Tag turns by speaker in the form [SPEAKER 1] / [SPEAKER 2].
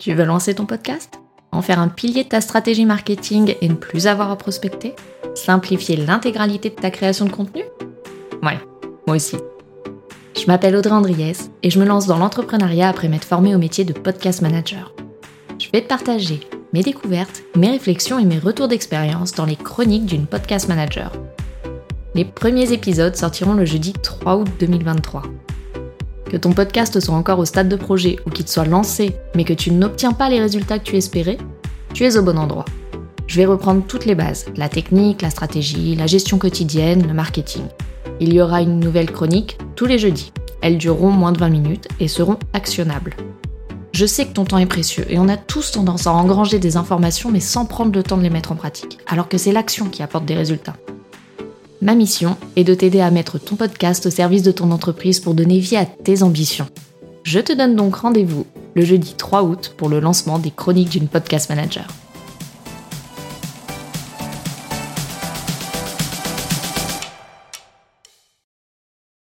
[SPEAKER 1] Tu veux lancer ton podcast? En faire un pilier de ta stratégie marketing et ne plus avoir à prospecter? Simplifier l'intégralité de ta création de contenu? Ouais, moi aussi. Je m'appelle Audrey Andriès et je me lance dans l'entrepreneuriat après m'être formée au métier de podcast manager. Je vais partager mes découvertes, mes réflexions et mes retours d'expérience dans les chroniques d'une podcast manager. Les premiers épisodes sortiront le jeudi 3 août 2023. Que ton podcast soit encore au stade de projet ou qu'il soit lancé mais que tu n'obtiens pas les résultats que tu espérais, tu es au bon endroit. Je vais reprendre toutes les bases, la technique, la stratégie, la gestion quotidienne, le marketing. Il y aura une nouvelle chronique tous les jeudis. Elles dureront moins de 20 minutes et seront actionnables. Je sais que ton temps est précieux et on a tous tendance à engranger des informations mais sans prendre le temps de les mettre en pratique, alors que c'est l'action qui apporte des résultats. Ma mission est de t'aider à mettre ton podcast au service de ton entreprise pour donner vie à tes ambitions. Je te donne donc rendez-vous le jeudi 3 août pour le lancement des chroniques d'une podcast manager.